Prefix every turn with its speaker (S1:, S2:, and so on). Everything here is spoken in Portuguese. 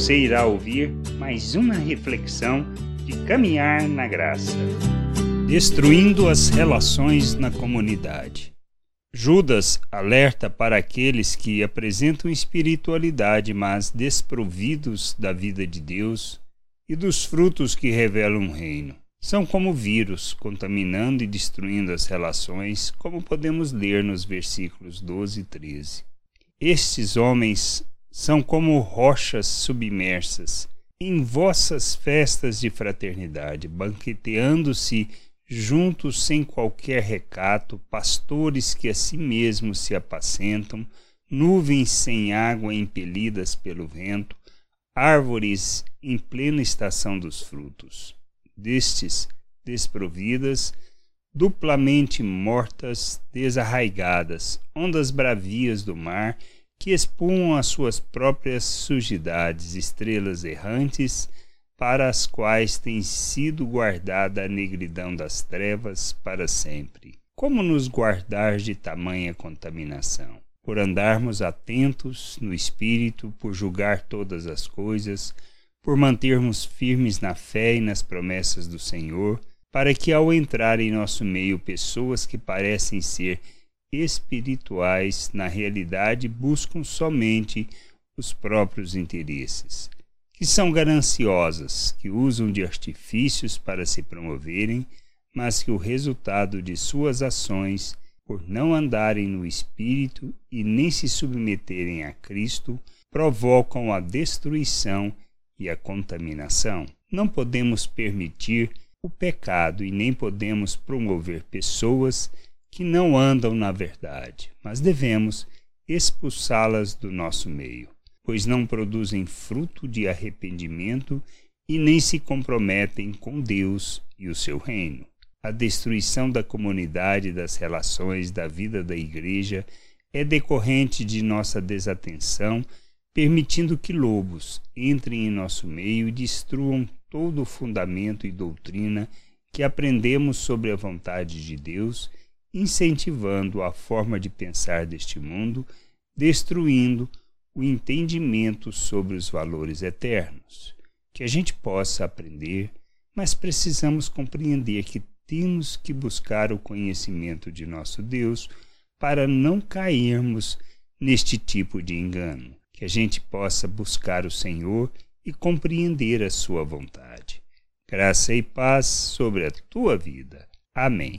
S1: você irá ouvir mais uma reflexão de caminhar na graça. Destruindo as relações na comunidade. Judas alerta para aqueles que apresentam espiritualidade, mas desprovidos da vida de Deus e dos frutos que revelam o reino. São como vírus, contaminando e destruindo as relações, como podemos ler nos versículos 12 e 13. Estes homens são como rochas submersas em vossas festas de fraternidade, banqueteando-se juntos sem qualquer recato, pastores que a si mesmos se apacentam, nuvens sem água impelidas pelo vento, árvores em plena estação dos frutos. Destes, desprovidas, duplamente mortas, desarraigadas, ondas bravias do mar, que espumam as suas próprias sujidades, estrelas errantes, para as quais tem sido guardada a negridão das trevas para sempre. Como nos guardar de tamanha contaminação? Por andarmos atentos no espírito, por julgar todas as coisas, por mantermos firmes na fé e nas promessas do Senhor, para que ao entrar em nosso meio pessoas que parecem ser espirituais, na realidade buscam somente os próprios interesses que são gananciosas, que usam de artifícios para se promoverem, mas que o resultado de suas ações, por não andarem no espírito e nem se submeterem a Cristo, provocam a destruição e a contaminação. Não podemos permitir o pecado e nem podemos promover pessoas que não andam na verdade, mas devemos expulsá-las do nosso meio pois não produzem fruto de arrependimento e nem se comprometem com Deus e o seu reino. A destruição da comunidade, das relações, da vida da igreja é decorrente de nossa desatenção, permitindo que lobos entrem em nosso meio e destruam todo o fundamento e doutrina que aprendemos sobre a vontade de Deus, incentivando a forma de pensar deste mundo, destruindo o entendimento sobre os valores eternos, que a gente possa aprender, mas precisamos compreender que temos que buscar o conhecimento de nosso Deus para não cairmos neste tipo de engano, que a gente possa buscar o Senhor e compreender a sua vontade. Graça e paz sobre a tua vida. Amém.